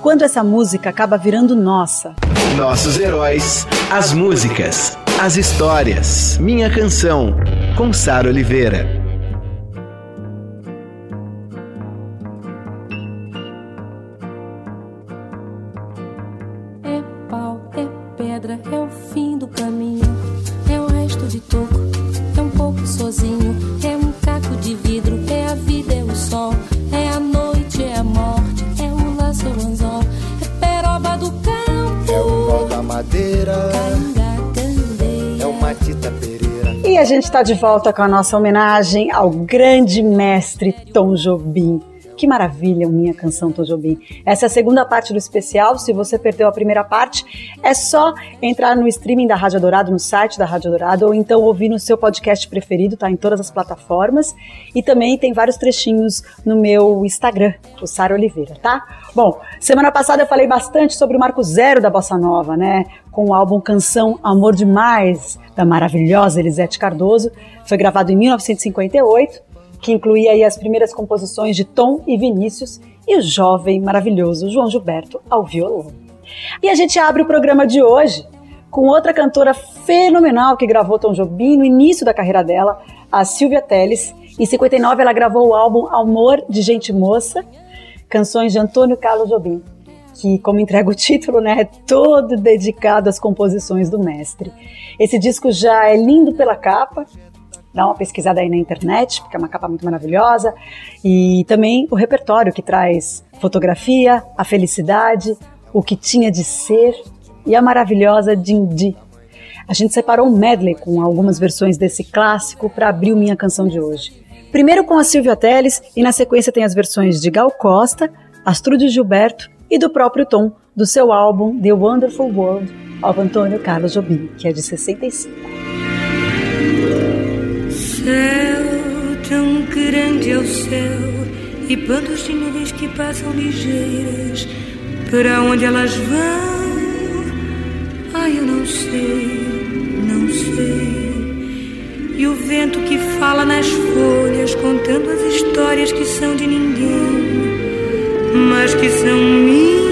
Quando essa música acaba virando nossa. Nossos heróis, as músicas, as histórias. Minha canção, com Sara Oliveira. É pau, é pedra, é o fim do caminho. É o resto de toco, é um pouco sozinho. É um caco de vidro, é a vida, é o sol. A gente está de volta com a nossa homenagem ao grande mestre Tom Jobim. Que maravilha, minha canção Tom. Essa é a segunda parte do especial. Se você perdeu a primeira parte, é só entrar no streaming da Rádio Dourado, no site da Rádio Dourado, ou então ouvir no seu podcast preferido, tá em todas as plataformas. E também tem vários trechinhos no meu Instagram, o Sara Oliveira, tá? Bom, semana passada eu falei bastante sobre o marco zero da Bossa Nova, né? Com o álbum Canção Amor Demais, da maravilhosa Elisete Cardoso. Foi gravado em 1958 que incluía aí as primeiras composições de Tom e Vinícius e o jovem maravilhoso João Gilberto ao violão. E a gente abre o programa de hoje com outra cantora fenomenal que gravou Tom Jobim no início da carreira dela, a Silvia Telles. Em 59 ela gravou o álbum Amor de Gente Moça, canções de Antônio Carlos Jobim, que como entrega o título, né, é todo dedicado às composições do mestre. Esse disco já é lindo pela capa, dá uma pesquisada aí na internet, porque é uma capa muito maravilhosa. E também o repertório que traz fotografia, a felicidade, o que tinha de ser e a maravilhosa Dindi. A gente separou um medley com algumas versões desse clássico para abrir minha canção de hoje. Primeiro com a Silvia Telles e na sequência tem as versões de Gal Costa, Astrude Gilberto e do próprio Tom, do seu álbum The Wonderful World of Antônio Carlos Jobim, que é de 65. Céu, tão grande é o céu e bandos de nuvens que passam ligeiras. Para onde elas vão? Ai, eu não sei, não sei. E o vento que fala nas folhas, contando as histórias que são de ninguém, mas que são minhas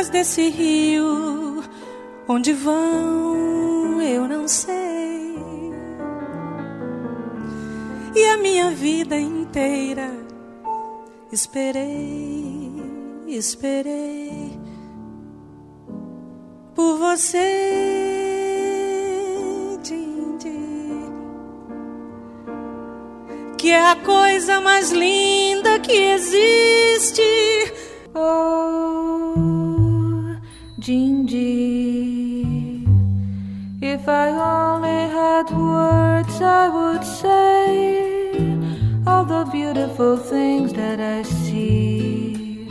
águas desse rio, onde vão, eu não sei. E a minha vida inteira, esperei, esperei por você. Que é a coisa mais linda que existe. Oh, Gingy, if I only had words, I would say all the beautiful things that I see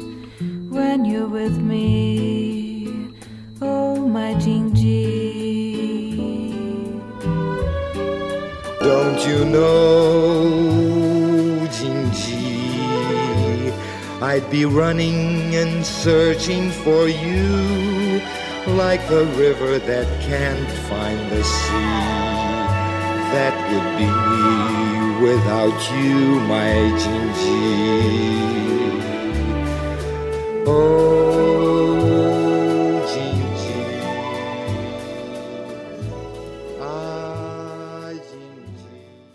when you're with me. Oh, my Gingy. Don't you know, Gingy? I'd be running and searching for you like a river that can't find the sea. That would be me without you, my Gingy. Oh,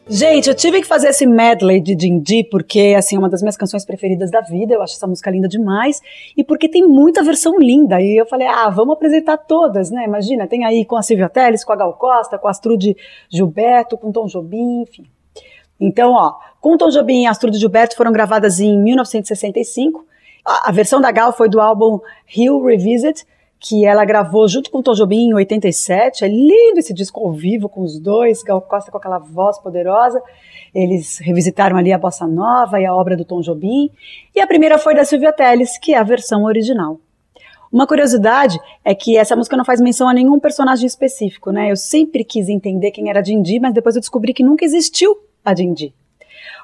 Gente, eu tive que fazer esse medley de Dindi porque assim é uma das minhas canções preferidas da vida. Eu acho essa música linda demais e porque tem muita versão linda. E eu falei, ah, vamos apresentar todas, né? Imagina, tem aí com a Silvia Telles, com a Gal Costa, com a Astrude Gilberto, com Tom Jobim, enfim. Então, ó, com Tom Jobim e Astrude Gilberto foram gravadas em 1965. A, a versão da Gal foi do álbum Hill Revisit, que ela gravou junto com o Tom Jobim em 87. É lindo esse disco ao vivo com os dois, Gal Costa com aquela voz poderosa. Eles revisitaram ali a bossa nova e a obra do Tom Jobim. E a primeira foi da Silvia Telles, que é a versão original. Uma curiosidade é que essa música não faz menção a nenhum personagem específico, né? Eu sempre quis entender quem era Dindi, mas depois eu descobri que nunca existiu a Dindi.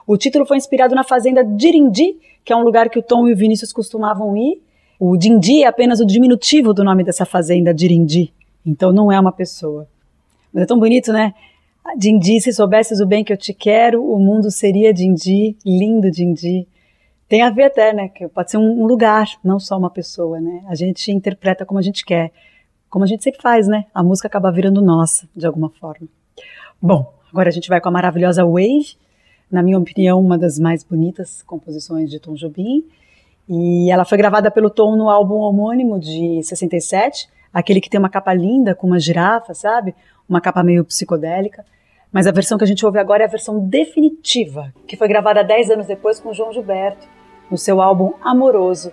O título foi inspirado na fazenda Dirindi, que é um lugar que o Tom e o Vinícius costumavam ir. O Dindi é apenas o diminutivo do nome dessa fazenda, Dirindi. Então não é uma pessoa. Mas é tão bonito, né? Dindi, se soubesses o bem que eu te quero, o mundo seria Dindi, lindo Dindi. Tem a ver até, né? Que pode ser um lugar, não só uma pessoa, né? A gente interpreta como a gente quer, como a gente sempre faz, né? A música acaba virando nossa, de alguma forma. Bom, agora a gente vai com a maravilhosa Wave, na minha opinião, uma das mais bonitas composições de Tom Jobim. E ela foi gravada pelo Tom no álbum homônimo de 67, aquele que tem uma capa linda com uma girafa, sabe? Uma capa meio psicodélica. Mas a versão que a gente ouve agora é a versão definitiva, que foi gravada 10 anos depois com João Gilberto no seu álbum Amoroso.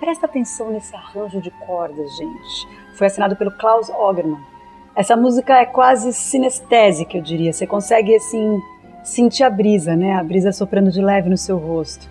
Presta atenção nesse arranjo de cordas, gente. Foi assinado pelo Klaus Ogerman. Essa música é quase sinestésica, eu diria. Você consegue, assim, sentir a brisa, né? A brisa soprando de leve no seu rosto.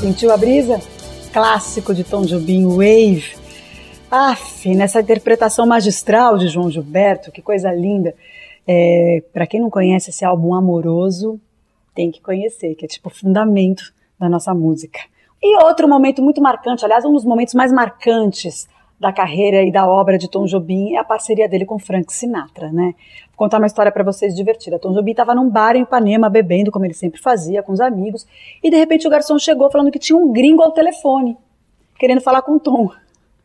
Sentiu a brisa? Clássico de Tom Jobim, Wave. Aff, nessa interpretação magistral de João Gilberto, que coisa linda. É, para quem não conhece esse álbum amoroso, tem que conhecer, que é tipo o fundamento da nossa música. E outro momento muito marcante, aliás, um dos momentos mais marcantes da carreira e da obra de Tom Jobim é a parceria dele com Frank Sinatra, né? Vou contar uma história para vocês divertida. Tom Jobim estava num bar em Ipanema bebendo, como ele sempre fazia, com os amigos, e de repente o garçom chegou falando que tinha um gringo ao telefone, querendo falar com Tom.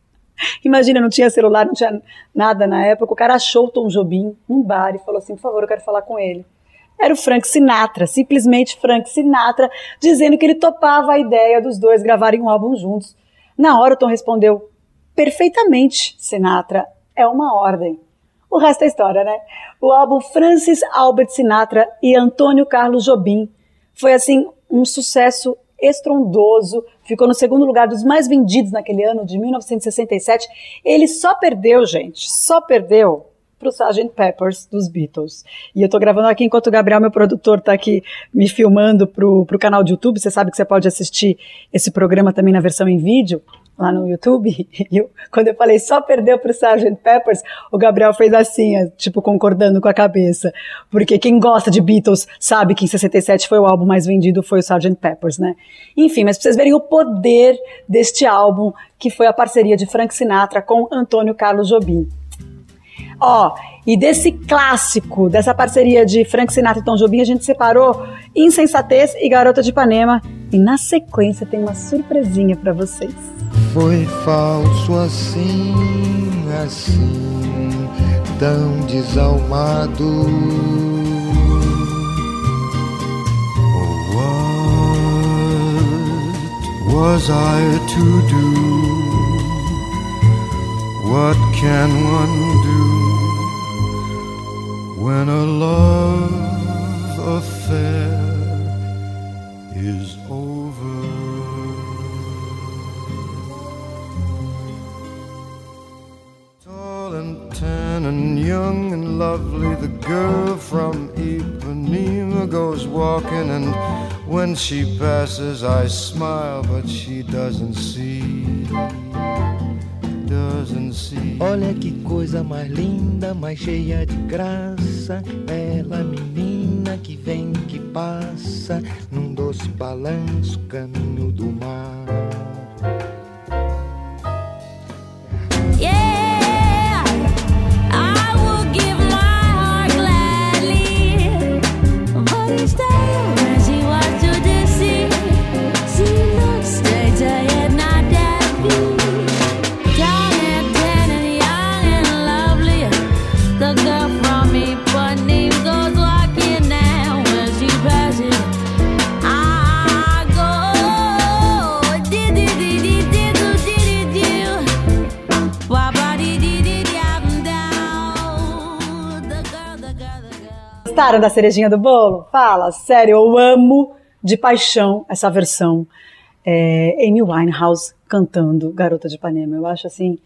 Imagina, não tinha celular, não tinha nada na época. O cara achou o Tom Jobim num bar e falou assim: por favor, eu quero falar com ele era o Frank Sinatra, simplesmente Frank Sinatra, dizendo que ele topava a ideia dos dois gravarem um álbum juntos. Na hora o Tom respondeu: perfeitamente, Sinatra, é uma ordem. O resto é história, né? O álbum Francis Albert Sinatra e Antônio Carlos Jobim foi assim um sucesso estrondoso, ficou no segundo lugar dos mais vendidos naquele ano de 1967. Ele só perdeu, gente, só perdeu pro Sgt. Peppers dos Beatles. E eu tô gravando aqui enquanto o Gabriel, meu produtor, tá aqui me filmando pro, pro canal de YouTube. Você sabe que você pode assistir esse programa também na versão em vídeo lá no YouTube. Eu, quando eu falei só perdeu pro Sgt. Peppers, o Gabriel fez assim, tipo concordando com a cabeça. Porque quem gosta de Beatles sabe que em 67 foi o álbum mais vendido, foi o Sgt. Peppers, né? Enfim, mas pra vocês verem o poder deste álbum, que foi a parceria de Frank Sinatra com Antônio Carlos Jobim. Ó, e desse clássico, dessa parceria de Frank Sinatra e Tom Jobim, a gente separou Insensatez e Garota de Ipanema. E na sequência tem uma surpresinha para vocês. Foi falso assim, assim, tão desalmado. Oh, what was I to do? What can one do? when a love affair is over. Lovely, the girl from Ipanema goes walking, and when she passes, I smile, but she doesn't see. Olha que coisa mais linda, mais cheia de graça. Bela menina que vem, que passa, num doce balanço, caminho do mar. Gostaram da cerejinha do bolo? Fala, sério, eu amo de paixão essa versão. É, Amy Winehouse cantando Garota de Ipanema. Eu acho assim,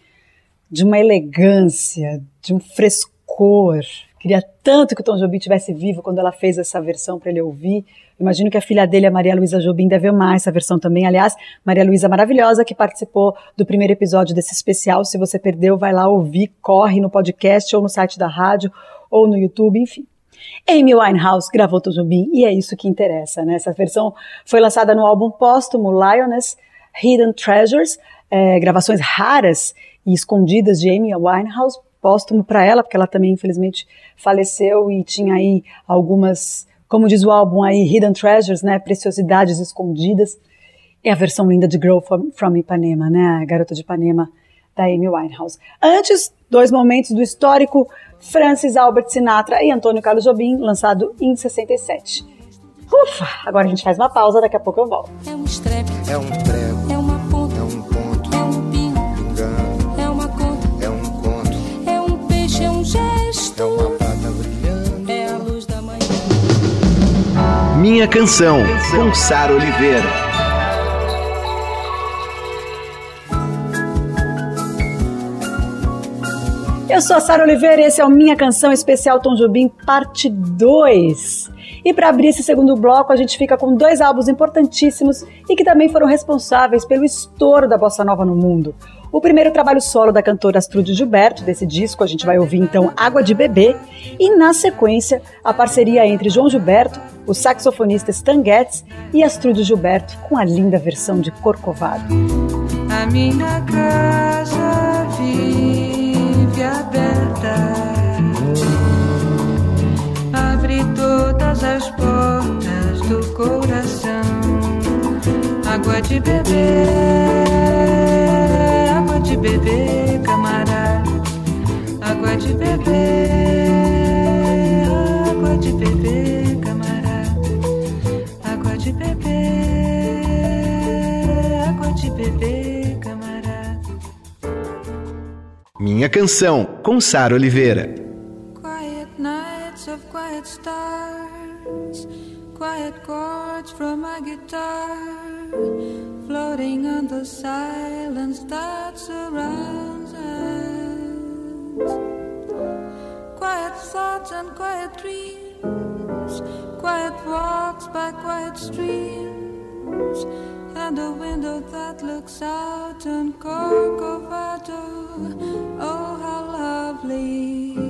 de uma elegância, de um frescor. Queria tanto que o Tom Jobim tivesse vivo quando ela fez essa versão para ele ouvir. Imagino que a filha dele, a Maria Luísa Jobim, deve amar essa versão também. Aliás, Maria Luísa maravilhosa, que participou do primeiro episódio desse especial. Se você perdeu, vai lá ouvir, corre no podcast ou no site da rádio ou no YouTube, enfim. Amy Winehouse gravou Tom Jobim e é isso que interessa, né? Essa versão foi lançada no álbum póstumo Lioness Hidden Treasures, é, gravações raras e escondidas de Amy Winehouse, póstumo para ela, porque ela também infelizmente faleceu e tinha aí algumas como diz o álbum aí, Hidden Treasures, né, preciosidades escondidas. É a versão linda de Girl from, from Ipanema, né, a garota de Ipanema da Amy Winehouse. Antes, dois momentos do histórico Francis Albert Sinatra e Antônio Carlos Jobim, lançado em 67. Ufa, agora a gente faz uma pausa, daqui a pouco eu volto. É um estrepe, É um prego, é uma ponta, é um ponto, é um pingo, pingando, é uma conta, é um conto, é um peixe, é um gesto, é uma prata brilhando. é a luz da manhã. Minha canção, com Sara Oliveira. Eu sou a Sara Oliveira e esse é o Minha Canção Especial Tom Jobim, parte 2. E para abrir esse segundo bloco, a gente fica com dois álbuns importantíssimos e que também foram responsáveis pelo estouro da bossa nova no mundo. O primeiro trabalho solo da cantora Astrude Gilberto, desse disco, a gente vai ouvir então Água de Bebê, e na sequência, a parceria entre João Gilberto, o saxofonista Stan Getz e Astrude Gilberto com a linda versão de Corcovado. A minha casa vive aberta, abre todas as portas do coração. Água de beber, água de beber, camarada. Água de beber, Minha canção, com Sara Oliveira. Quiet nights of quiet stars, quiet chords from my guitar, floating on the silence that surrounds us. Quiet thoughts and quiet dreams, quiet walks by quiet streams, and a window that looks out on Corcovado. Oh, how lovely!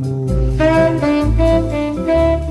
Thank you.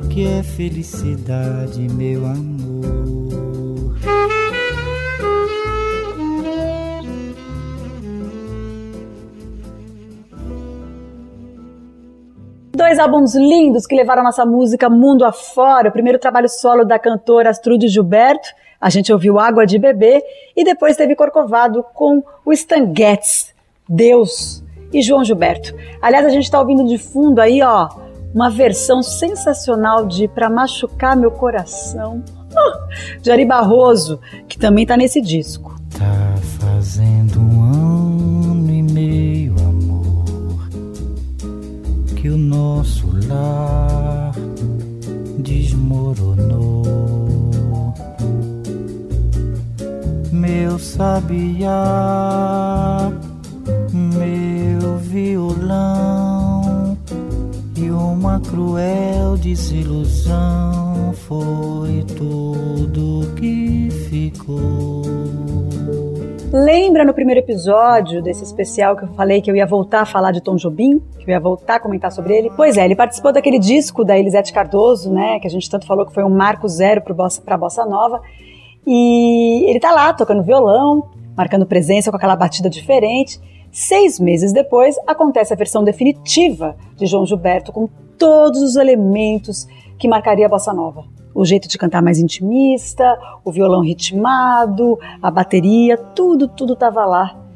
que é felicidade, meu amor. Dois álbuns lindos que levaram nossa música mundo afora. O primeiro trabalho solo da cantora Astrude Gilberto, a gente ouviu Água de Bebê, e depois teve Corcovado com o Stan Getz, Deus, e João Gilberto. Aliás, a gente está ouvindo de fundo aí, ó, uma versão sensacional de Pra Machucar Meu Coração, de Ari Barroso, que também tá nesse disco. Tá fazendo um ano e meio, amor, que o nosso lar desmoronou. Meu sabiá, meu violão e uma cruel desilusão foi tudo que ficou. Lembra no primeiro episódio desse especial que eu falei que eu ia voltar a falar de Tom Jobim? Que eu ia voltar a comentar sobre ele? Pois é, ele participou daquele disco da Elisete Cardoso, né? Que a gente tanto falou que foi um marco zero para a Bossa Nova. E ele tá lá tocando violão, marcando presença com aquela batida diferente. Seis meses depois, acontece a versão definitiva de João Gilberto com todos os elementos que marcaria a bossa nova. O jeito de cantar mais intimista, o violão ritmado, a bateria, tudo, tudo estava lá.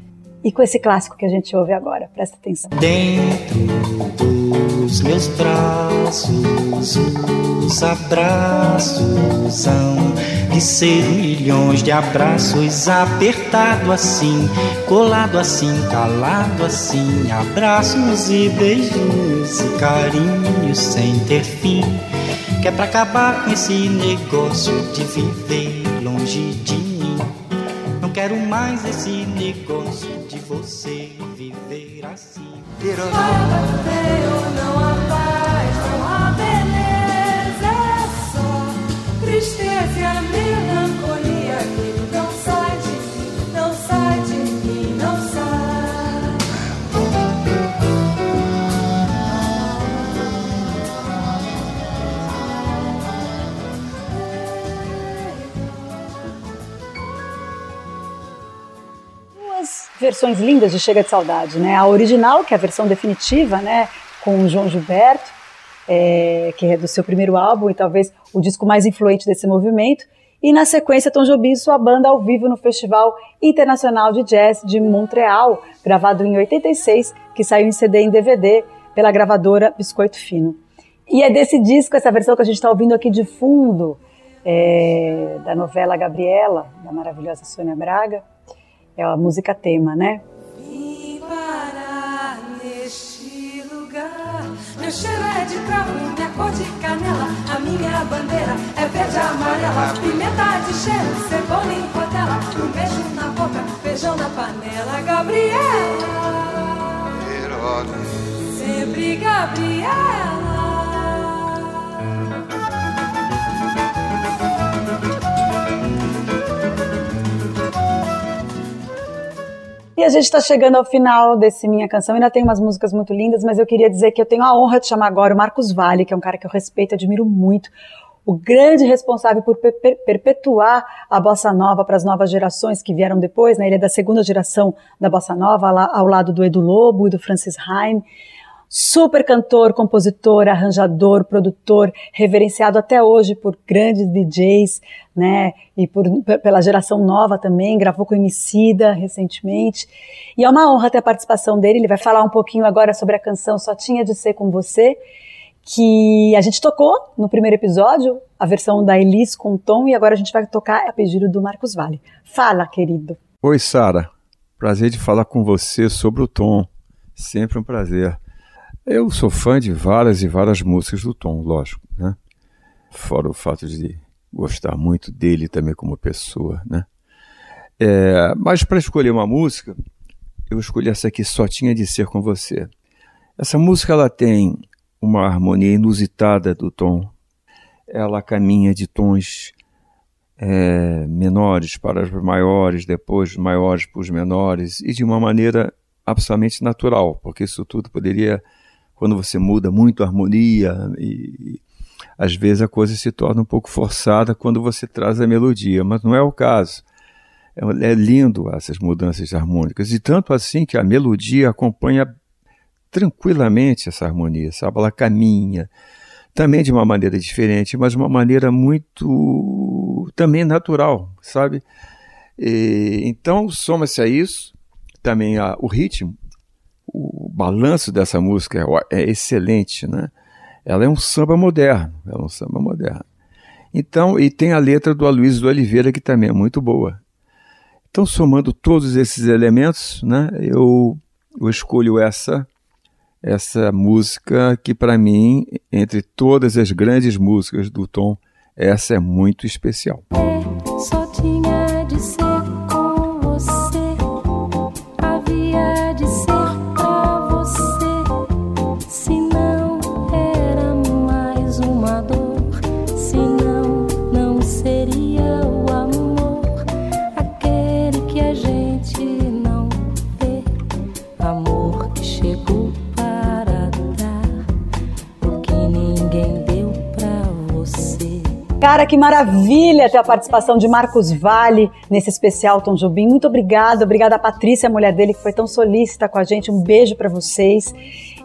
E com esse clássico que a gente ouve agora, presta atenção. Dentro dos meus braços, os abraços são de ser milhões de abraços, apertado assim, colado assim, calado assim, abraços e beijos e carinhos sem ter fim. Que é pra acabar com esse negócio de viver longe de mim. Quero mais esse negócio de você viver assim. não versões lindas de Chega de Saudade, né? A original, que é a versão definitiva, né? Com o João Gilberto, é, que é do seu primeiro álbum e talvez o disco mais influente desse movimento. E na sequência, Tom Jobim e sua banda ao vivo no Festival Internacional de Jazz de Montreal, gravado em 86, que saiu em CD e em DVD pela gravadora Biscoito Fino. E é desse disco, essa versão que a gente está ouvindo aqui de fundo, é, da novela Gabriela, da maravilhosa Sônia Braga, é a música tema, né? Vim parar neste lugar. Meu cheiro é de cravo, minha cor de canela. A minha bandeira é verde e amarela. Pimenta de cheiro, cebola em rodela. Um beijo na boca, feijão na panela. Gabriela, sempre Gabriela. E a gente está chegando ao final desse Minha Canção. Ainda tem umas músicas muito lindas, mas eu queria dizer que eu tenho a honra de chamar agora o Marcos Vale, que é um cara que eu respeito e admiro muito. O grande responsável por per perpetuar a bossa nova para as novas gerações que vieram depois, né? Ele é da segunda geração da bossa nova, lá, ao lado do Edu Lobo e do Francis Haim. Super cantor, compositor, arranjador, produtor, reverenciado até hoje por grandes DJs, né? E por, pela geração nova também, gravou com Emicida recentemente. E é uma honra ter a participação dele. Ele vai falar um pouquinho agora sobre a canção Só Tinha de Ser Com Você, que a gente tocou no primeiro episódio, a versão da Elis com Tom, e agora a gente vai tocar a pedido do Marcos Vale. Fala, querido. Oi, Sara. Prazer de falar com você sobre o Tom. Sempre um prazer. Eu sou fã de várias e várias músicas do Tom, lógico, né? fora o fato de gostar muito dele também como pessoa, né? É, mas para escolher uma música, eu escolhi essa aqui, Só Tinha de Ser Com Você. Essa música ela tem uma harmonia inusitada do tom. Ela caminha de tons é, menores para os maiores, depois maiores para os menores, e de uma maneira absolutamente natural, porque isso tudo poderia, quando você muda muito a harmonia, e, às vezes a coisa se torna um pouco forçada quando você traz a melodia, mas não é o caso. É, é lindo essas mudanças harmônicas, e tanto assim que a melodia acompanha tranquilamente essa harmonia, sabe? Ela caminha, também de uma maneira diferente, mas uma maneira muito também natural, sabe? E, então, soma-se a isso também a, o ritmo, o balanço dessa música é, é, excelente, né? Ela é um samba moderno, é um samba moderno. Então, e tem a letra do Aloysio do Oliveira que também é muito boa. Então, somando todos esses elementos, né, eu, eu escolho essa essa música que para mim, entre todas as grandes músicas do Tom, essa é muito especial. É, Cara, que maravilha ter a participação de Marcos Vale nesse especial Tom Jobim. Muito obrigada, obrigada a Patrícia, a mulher dele, que foi tão solícita com a gente. Um beijo para vocês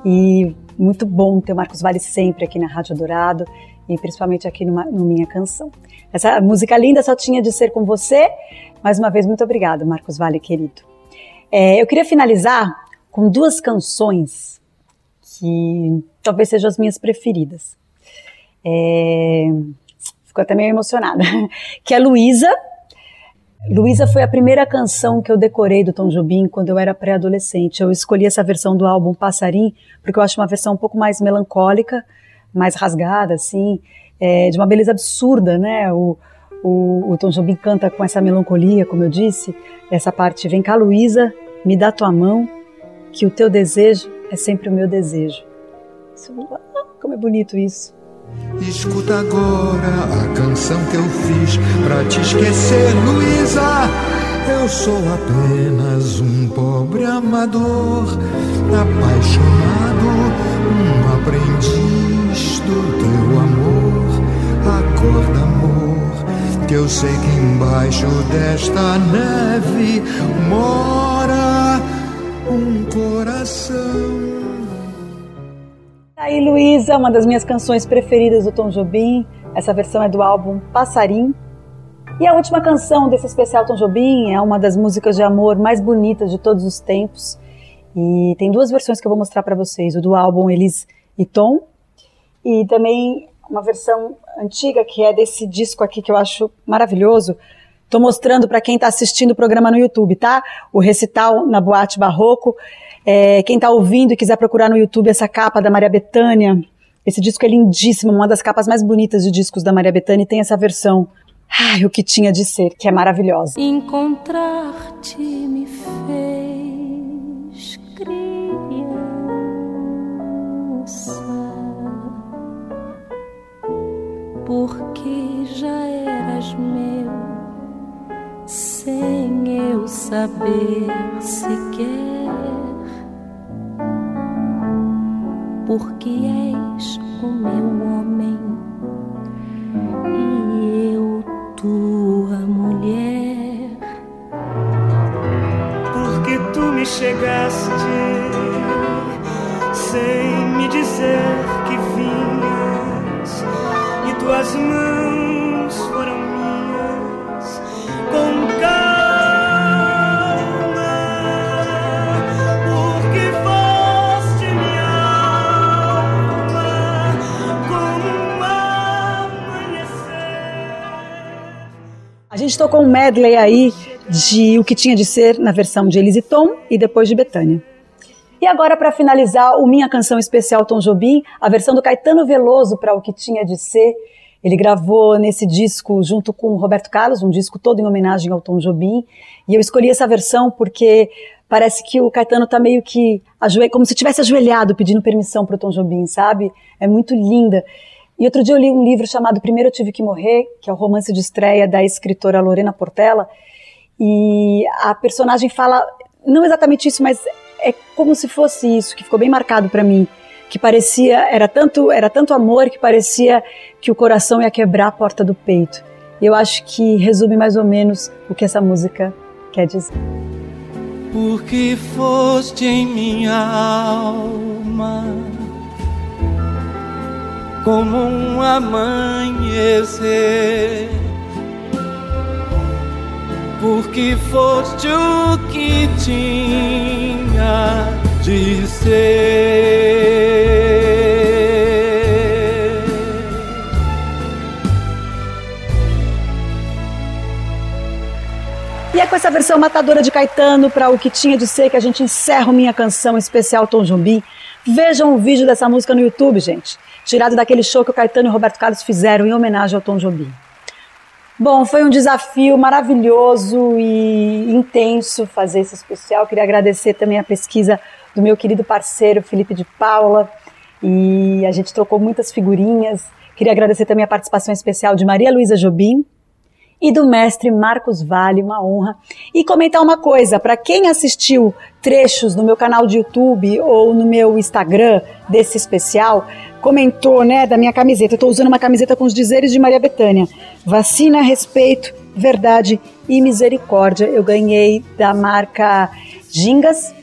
e muito bom ter o Marcos Vale sempre aqui na Rádio Dourado e principalmente aqui numa, no Minha Canção. Essa música linda só tinha de ser com você. Mais uma vez, muito obrigada, Marcos Vale, querido. É, eu queria finalizar com duas canções que talvez sejam as minhas preferidas. É, fico até meio emocionada, que é Luísa. Luísa foi a primeira canção que eu decorei do Tom Jobim quando eu era pré-adolescente. Eu escolhi essa versão do álbum Passarim porque eu acho uma versão um pouco mais melancólica, mais rasgada, assim, é, de uma beleza absurda, né? O, o, o Tom Jobim canta com essa melancolia, como eu disse, essa parte, vem cá Luísa, me dá tua mão, que o teu desejo é sempre o meu desejo. Isso, como é bonito isso. Escuta agora a canção que eu fiz pra te esquecer, Luísa. Eu sou apenas um pobre amador, apaixonado, um aprendiz do teu amor. Acorda, amor, que eu sei que embaixo desta neve mora um coração aí, Luísa, uma das minhas canções preferidas do Tom Jobim. Essa versão é do álbum Passarim. E a última canção desse especial Tom Jobim é uma das músicas de amor mais bonitas de todos os tempos. E tem duas versões que eu vou mostrar para vocês: o do álbum Elis e Tom, e também uma versão antiga que é desse disco aqui que eu acho maravilhoso. Estou mostrando para quem está assistindo o programa no YouTube, tá? O recital na Boate Barroco. É, quem está ouvindo e quiser procurar no YouTube essa capa da Maria Bethânia, esse disco é lindíssimo, uma das capas mais bonitas de discos da Maria Bethânia e tem essa versão, ai, o que tinha de ser, que é maravilhosa. Encontrar-te me fez criança, porque já eras meu, sem eu saber sequer porque és gente tocou um medley aí de O que tinha de ser na versão de Elise Tom e depois de Betânia. E agora, para finalizar, o Minha Canção Especial Tom Jobim, a versão do Caetano Veloso para O que tinha de ser, Ele gravou nesse disco junto com Roberto Carlos, um disco todo em homenagem ao Tom Jobim. E eu escolhi essa versão porque parece que o Caetano está meio que como se tivesse ajoelhado pedindo permissão para o Tom Jobim, sabe? É muito linda. E outro dia eu li um livro chamado Primeiro Eu Tive Que Morrer, que é o romance de estreia da escritora Lorena Portela, e a personagem fala não exatamente isso, mas é como se fosse isso, que ficou bem marcado para mim, que parecia era tanto era tanto amor que parecia que o coração ia quebrar a porta do peito. E eu acho que resume mais ou menos o que essa música quer dizer. Porque foste em minha alma como um amanhecer. Porque foste o que tinha de ser. E é com essa versão matadora de Caetano para o que tinha de ser que a gente encerra minha canção especial Tom Jobim. Vejam o vídeo dessa música no YouTube, gente tirado daquele show que o Caetano e o Roberto Carlos fizeram em homenagem ao Tom Jobim. Bom, foi um desafio maravilhoso e intenso fazer esse especial. Queria agradecer também a pesquisa do meu querido parceiro Felipe de Paula e a gente trocou muitas figurinhas. Queria agradecer também a participação especial de Maria Luísa Jobim, e do mestre Marcos Vale, uma honra. E comentar uma coisa, para quem assistiu trechos no meu canal de YouTube ou no meu Instagram desse especial, comentou, né, da minha camiseta. Eu estou usando uma camiseta com os dizeres de Maria Bethânia. Vacina, respeito, verdade e misericórdia. Eu ganhei da marca Gingas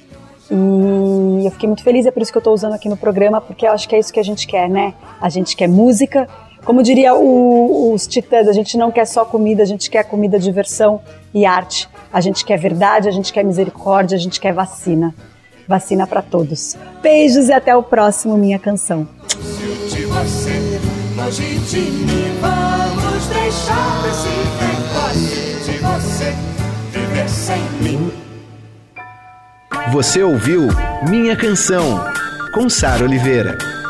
e eu fiquei muito feliz, é por isso que eu estou usando aqui no programa, porque eu acho que é isso que a gente quer, né? A gente quer música, como diria o, os titãs, a gente não quer só comida, a gente quer comida, diversão e arte. A gente quer verdade, a gente quer misericórdia, a gente quer vacina. Vacina para todos. Beijos e até o próximo Minha Canção. Você ouviu Minha Canção, com Sara Oliveira.